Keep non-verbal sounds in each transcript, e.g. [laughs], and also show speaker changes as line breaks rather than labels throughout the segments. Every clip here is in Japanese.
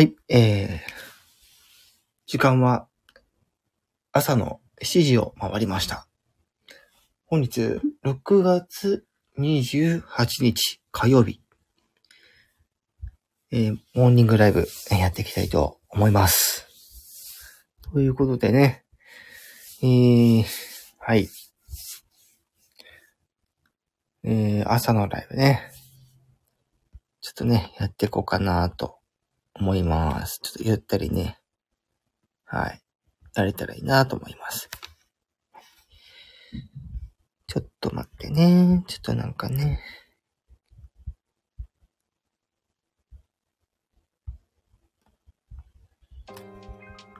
はい、えー、時間は朝の7時を回りました。本日、6月28日火曜日、えー、モーニングライブやっていきたいと思います。ということでね、えー、はい。えー、朝のライブね、ちょっとね、やっていこうかなと思います。ちょっとゆったりね、はい、やれたらいいなと思います。ちょっと待ってね。ちょっとなんかね。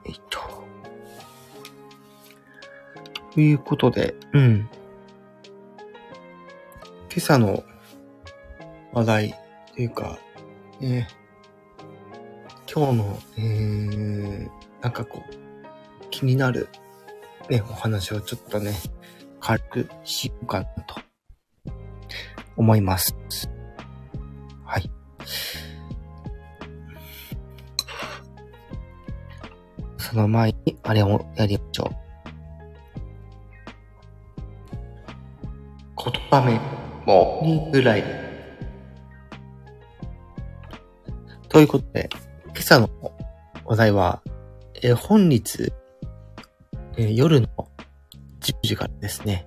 えっと。ということで、うん。今朝の話題というか、ね、今日の、えー、なんかこう、気になる、ね、お話をちょっとね、軽くしようかなと思います。はい。その前に、あれをやりましょう。言葉目、もう、にぐらい。ということで、朝のお題は、えー本日、えー夜の10時からですね、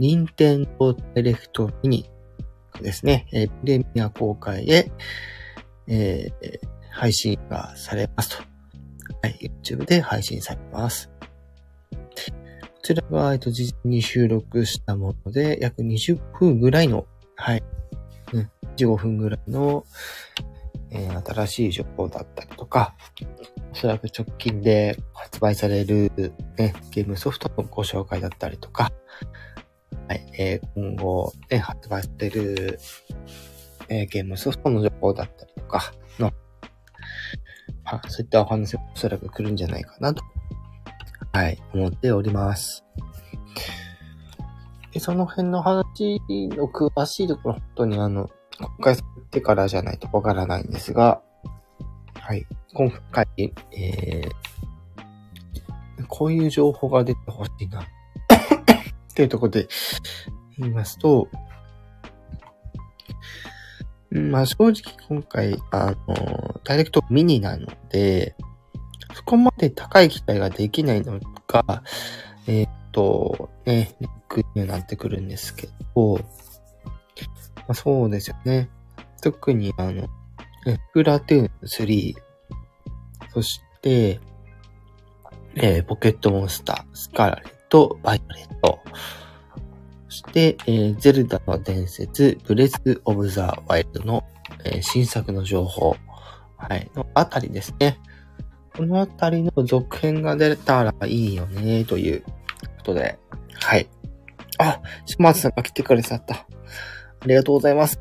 任天堂ダイレクトミニですね、えープレミア公開へ、えー配信がされますと。はい、YouTube で配信されます。こちらは、えっと、事前に収録したもので、約20分ぐらいの、はい、うん、15分ぐらいの、えー新しい情報だったりとか、おそらく直近で発売される、ね、ゲームソフトのご紹介だったりとか、はい、えー今後、ね、発売される、えーゲームソフトの情報だったりとかの、まあ、そういったお話がおそらく来るんじゃないかなと、はい、思っております。でその辺の話の詳しいところ、本当にあの、公開されてからじゃないとわからないんですが、はい。今回、えー、こういう情報が出てほしいな。[coughs] っていうところで言いますと、まあ正直今回、あの、ダイレクトミニなので、そこまで高い期待ができないのが、えーっと、ね、ネックになってくるんですけど、あ、そうですよね。特にあの、えプラトゥーン3、そして、えーポケットモンスター、スカーレット、バイオレット、そして、えーゼルダの伝説、ブレス・オブ・ザ・ワイルドの、えー新作の情報、はい、のあたりですね。このあたりの続編が出たらいいよね、ということで、はい。あ、島津さんが来てくれさった。ありがとうございます。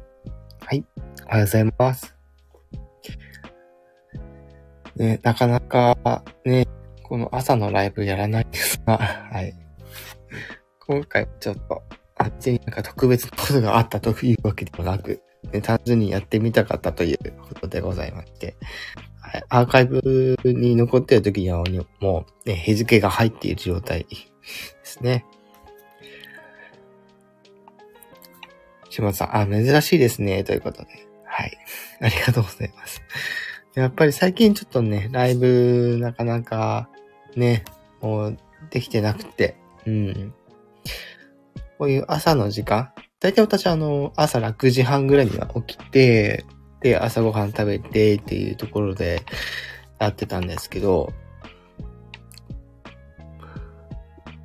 はい。おはようございます。ね、なかなか、ね、この朝のライブやらないですが、[laughs] はい。今回ちょっと、あっちになんか特別なことがあったというわけでもなく、ね、単純にやってみたかったということでございまして、はい、アーカイブに残っている時にはもう、ね、日付が入っている状態ですね。島さん、あ、珍しいですね、ということで。はい。[laughs] ありがとうございます。やっぱり最近ちょっとね、ライブ、なかなか、ね、もう、できてなくて、うん。こういう朝の時間、大体私あの、朝6時半ぐらいには起きて、で、朝ごはん食べてっていうところでやってたんですけど、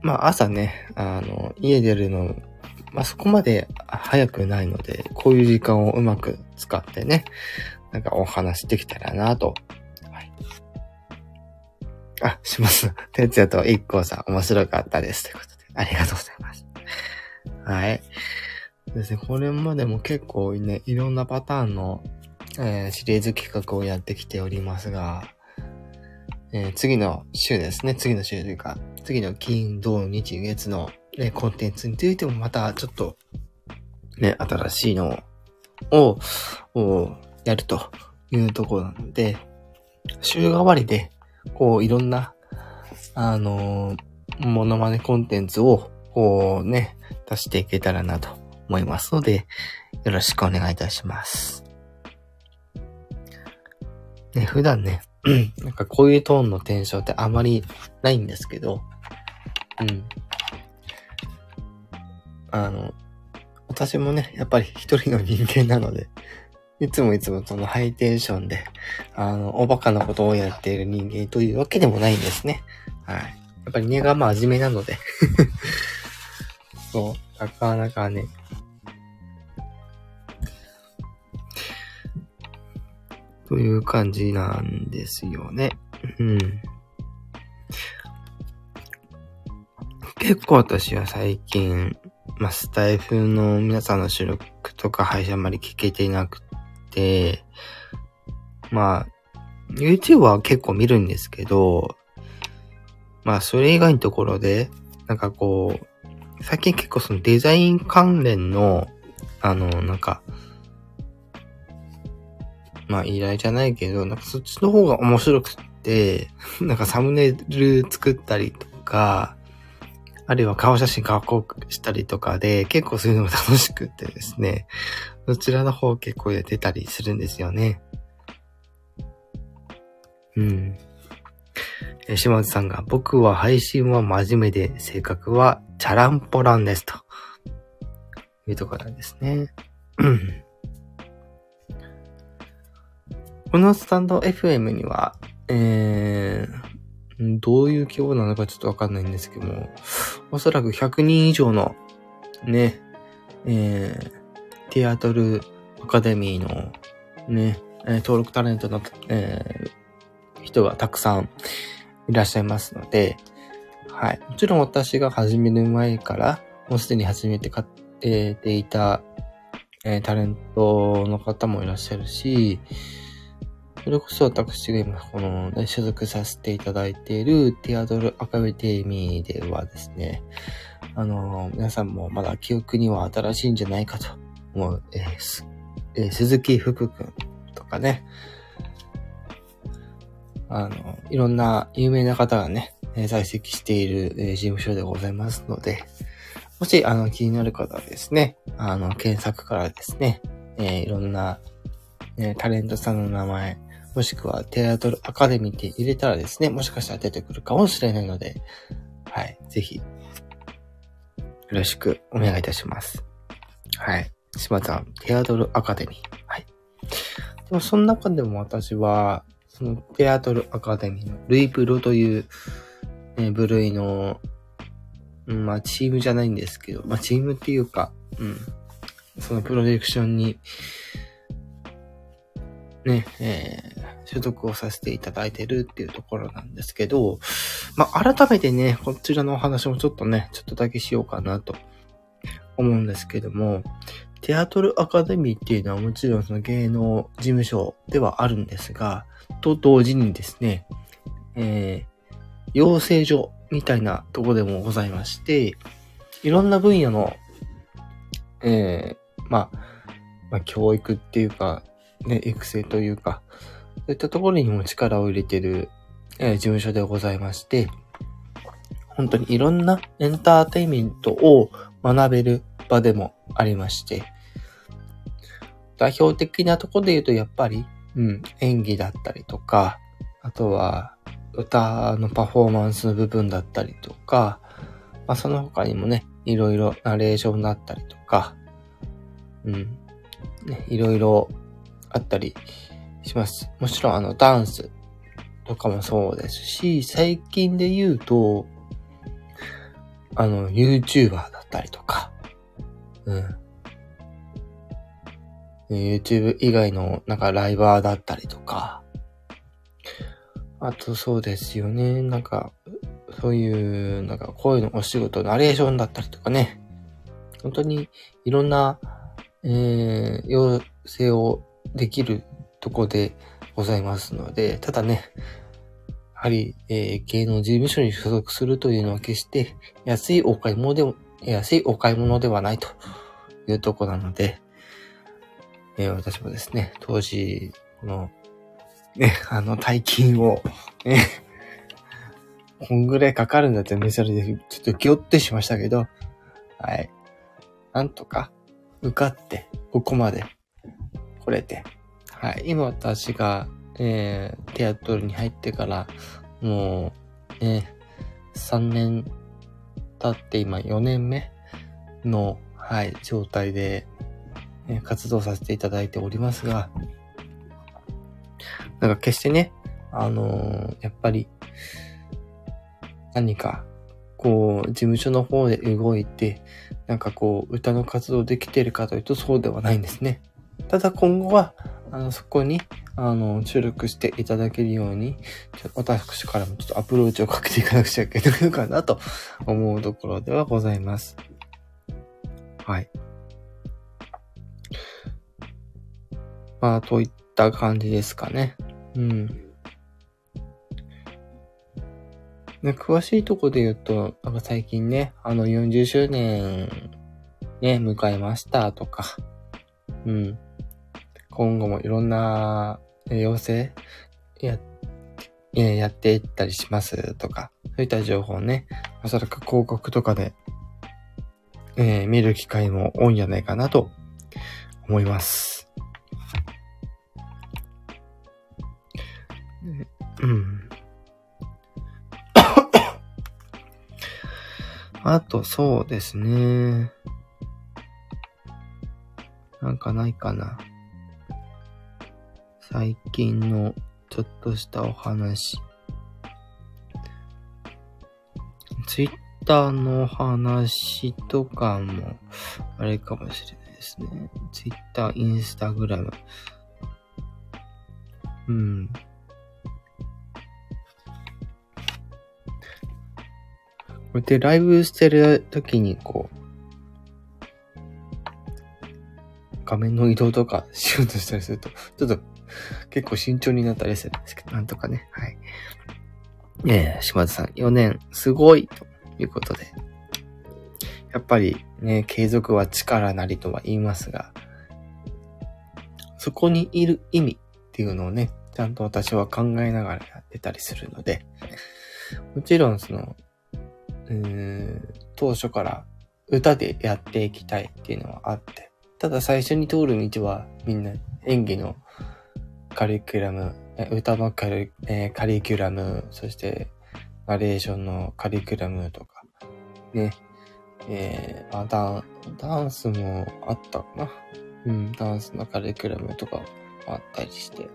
まあ朝ね、あの、家出るの、まあそこまで早くないので、こういう時間をうまく使ってね、なんかお話できたらなと。はい。あ、します。哲也と一光さん面白かったです。ということで、ありがとうございます。はい。ですね、これまでも結構ね、いろんなパターンの、えーシリーズ企画をやってきておりますが、えー次の週ですね、次の週というか、次の金、土、日、月の、ね、コンテンツについてもまたちょっと、ね、新しいのを、をやるというところなので、週替わりで、こう、いろんな、あのー、モノマネコンテンツを、こうね、出していけたらなと思いますので、よろしくお願いいたします。ね、普段ね、[clears throat] なんかこういうトーンのテンションってあまりないんですけど、うん。あの、私もね、やっぱり一人の人間なので、いつもいつもそのハイテンションで、あの、おバカなことをやっている人間というわけでもないんですね。はい。やっぱり根が真面目なので [laughs] そう、なかなかね、という感じなんですよね。うん。結構私は最近、まあ、スタイフの皆さんの収録とか配信あんまり聞けていなくて、まあ、YouTube は結構見るんですけど、まあ、それ以外のところで、なんかこう、最近結構そのデザイン関連の、あの、なんか、まあ依頼じゃないけど、なんかそっちの方が面白くて、[laughs] なんかサムネイル作ったりとか、あるいは顔写真加工したりとかで、結構そういうのが楽しくってですね、そちらの方結構やってたりするんですよね。うん。え、島津さんが、僕は配信は真面目で、性格はチャランポランですと。いうところなんですね。このスタンド FM には、えー、どういう規模なのかちょっとわかんないんですけども、おそらく100人以上の、ね、えー、テアトルアカデミーの、ね、登録タレントの、えー、人がたくさんいらっしゃいますので、はい。もちろん私が始める前から、もうすでに始めて買っていた、えー、タレントの方もいらっしゃるし、それこそ私が今、この、ね、所属させていただいているティアドルアカデミーではですね、あの、皆さんもまだ記憶には新しいんじゃないかと思う、えーえー、鈴木福くんとかね、あの、いろんな有名な方がね、え在籍している、えー、事務所でございますので、もし、あの、気になる方はですね、あの、検索からですね、えー、いろんな、ね、タレントさんの名前、もしくはテアトルアカデミーって入れたらですね、もしかしたら出てくるかもしれないので、はい、ぜひ、よろしくお願いいたします。はい。島さん、テアトルアカデミー。はい。でも、その中でも私は、そのテアトルアカデミーのルイプロという、ね、部類の、まあ、チームじゃないんですけど、まあ、チームっていうか、うん。そのプロジェクションに、ね、えー、所属をさせていただいてるっていうところなんですけど、まあ、改めてね、こちらのお話もちょっとね、ちょっとだけしようかなと思うんですけども、テアトルアカデミーっていうのはもちろんその芸能事務所ではあるんですが、と同時にですね、えー、養成所みたいなとこでもございまして、いろんな分野の、えー、まあ、まあ、教育っていうか、ね、育成というか、そういったところにも力を入れてる、えー、事務所でございまして、本当にいろんなエンターテインメントを学べる場でもありまして、代表的なところで言うとやっぱり、うん、演技だったりとか、あとは歌のパフォーマンスの部分だったりとか、まあその他にもね、いろいろナレーションだったりとか、うん、ね、いろいろあったりします。もちろんあのダンスとかもそうですし、最近で言うと、あの YouTuber だったりとか、うん。YouTube 以外のなんかライバーだったりとか、あとそうですよね。なんか、そういう、なんか声のお仕事、ナレーションだったりとかね。本当にいろんな、えー、要請をできるとこでございますので、ただね、やはり、えー、芸能事務所に所属するというのは決して安いお買い物でも、安いお買い物ではないというとこなので、えー、私もですね、当時、この、ね、[laughs] あの、大金を、ね、こんぐらいかかるんだってメそれで、ちょっとギョってしましたけど、はい。なんとか、受かって、ここまで来れて、はい。今私が、えー、テアトルに入ってから、もう、ね、3年経って今4年目の、はい、状態で、え、活動させていただいておりますが、なんか決してね、あのー、やっぱり、何か、こう、事務所の方で動いて、なんかこう、歌の活動できてるかというとそうではないんですね。ただ今後は、あの、そこに、あの、注力していただけるように、ちょ私からもちょっとアプローチをかけていかなくちゃいけないのかなと思うところではございます。はい。まあ、といった感じですかね。うん。ね、詳しいとこで言うと、なんか最近ね、あの40周年ね、迎えましたとか、うん。今後もいろんな要請や、やっていったりしますとか、そういった情報ね、おそらく広告とかで、えー、見る機会も多いんじゃないかなと思います。うん。[coughs] あと、そうですね。なんかないかな。最近のちょっとしたお話。ツイッターの話とかも、あれかもしれないですね。ツイッター、インスタグラム。うん。こうやってライブしてる時にこう、画面の移動とかしようとしたりすると、ちょっと [laughs] 結構慎重になったりするんですけど、なんとかね、はい。え、島津さん、4年、すごいということで。やっぱりね、継続は力なりとは言いますが、そこにいる意味っていうのをね、ちゃんと私は考えながらやってたりするので、もちろんその、うーん、当初から歌でやっていきたいっていうのはあって、ただ最初に通る道はみんな演技のカリキュラム、歌のカリ,、えー、カリキュラム、そしてナレーションのカリキュラムとか、ね、えー、あダン、ダンスもあったかな。うん、ダンスのカリキュラムとかあったりして、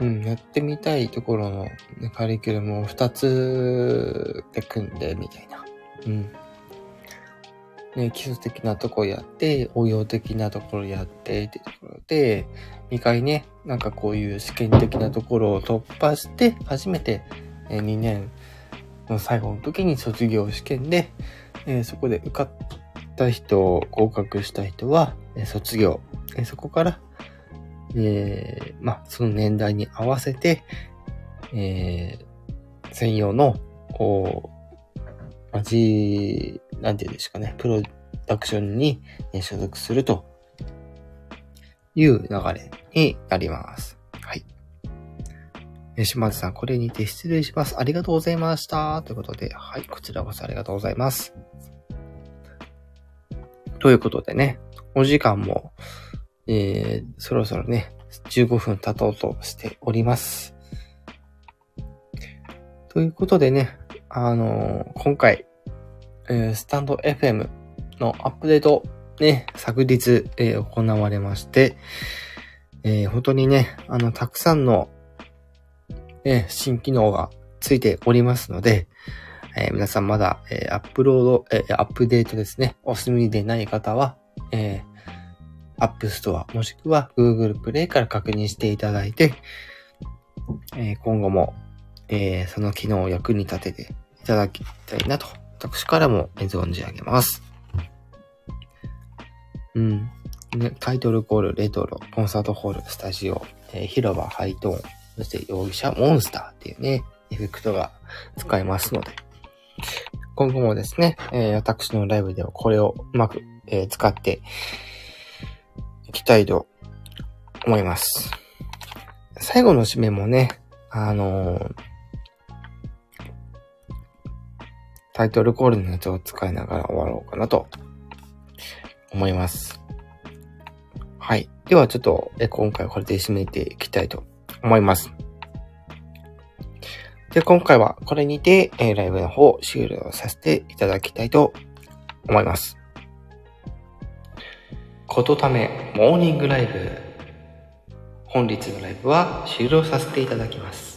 うん、やってみたいところの、ね、カリキュラムを2つで組んでみたいな。うん。ね、基礎的なとこやって、応用的なところやってってところで、2回ね、なんかこういう試験的なところを突破して、初めて、え2年の最後の時に卒業試験で、え、そこで受かった人、合格した人は、え卒業、えそこから、えー、まあ、その年代に合わせて、えー、専用の、こう、まあ、G、なんていうんですかね、プロダクションに所属するという流れになります。はい。島津さん、これにて失礼します。ありがとうございました。ということで、はい、こちらこそありがとうございます。ということでね、お時間も、えー、そろそろね、15分経とうとしております。ということでね、あのー、今回、えー、スタンド FM のアップデート、ね、昨日、えー、行われまして、えー、本当にね、あの、たくさんの、え新機能がついておりますので、え皆さんまだ、えアップロード、えアップデートですね、お済みでない方は、えー App Store もしくは Google Play から確認していただいて、えー、今後も、えー、その機能を役に立てていただきたいなと、私からも存じ上げます。うん。ね、タイトルコール、レトロ、コンサートホール、スタジオ、えー、広場、ハイトーン、そして容疑者、モンスターっていうね、エフェクトが使えますので、今後もですね、えー、私のライブではこれをうまく、えー、使ってい、きたいと思います。最後の締めもね、あのー、タイトルコールのやつを使いながら終わろうかなと思います。はい。ではちょっと、え今回はこれで締めていきたいと思います。で、今回はこれにて、えライブの方終了させていただきたいと思います。ことためモーニングライブ。本日のライブは終了させていただきます。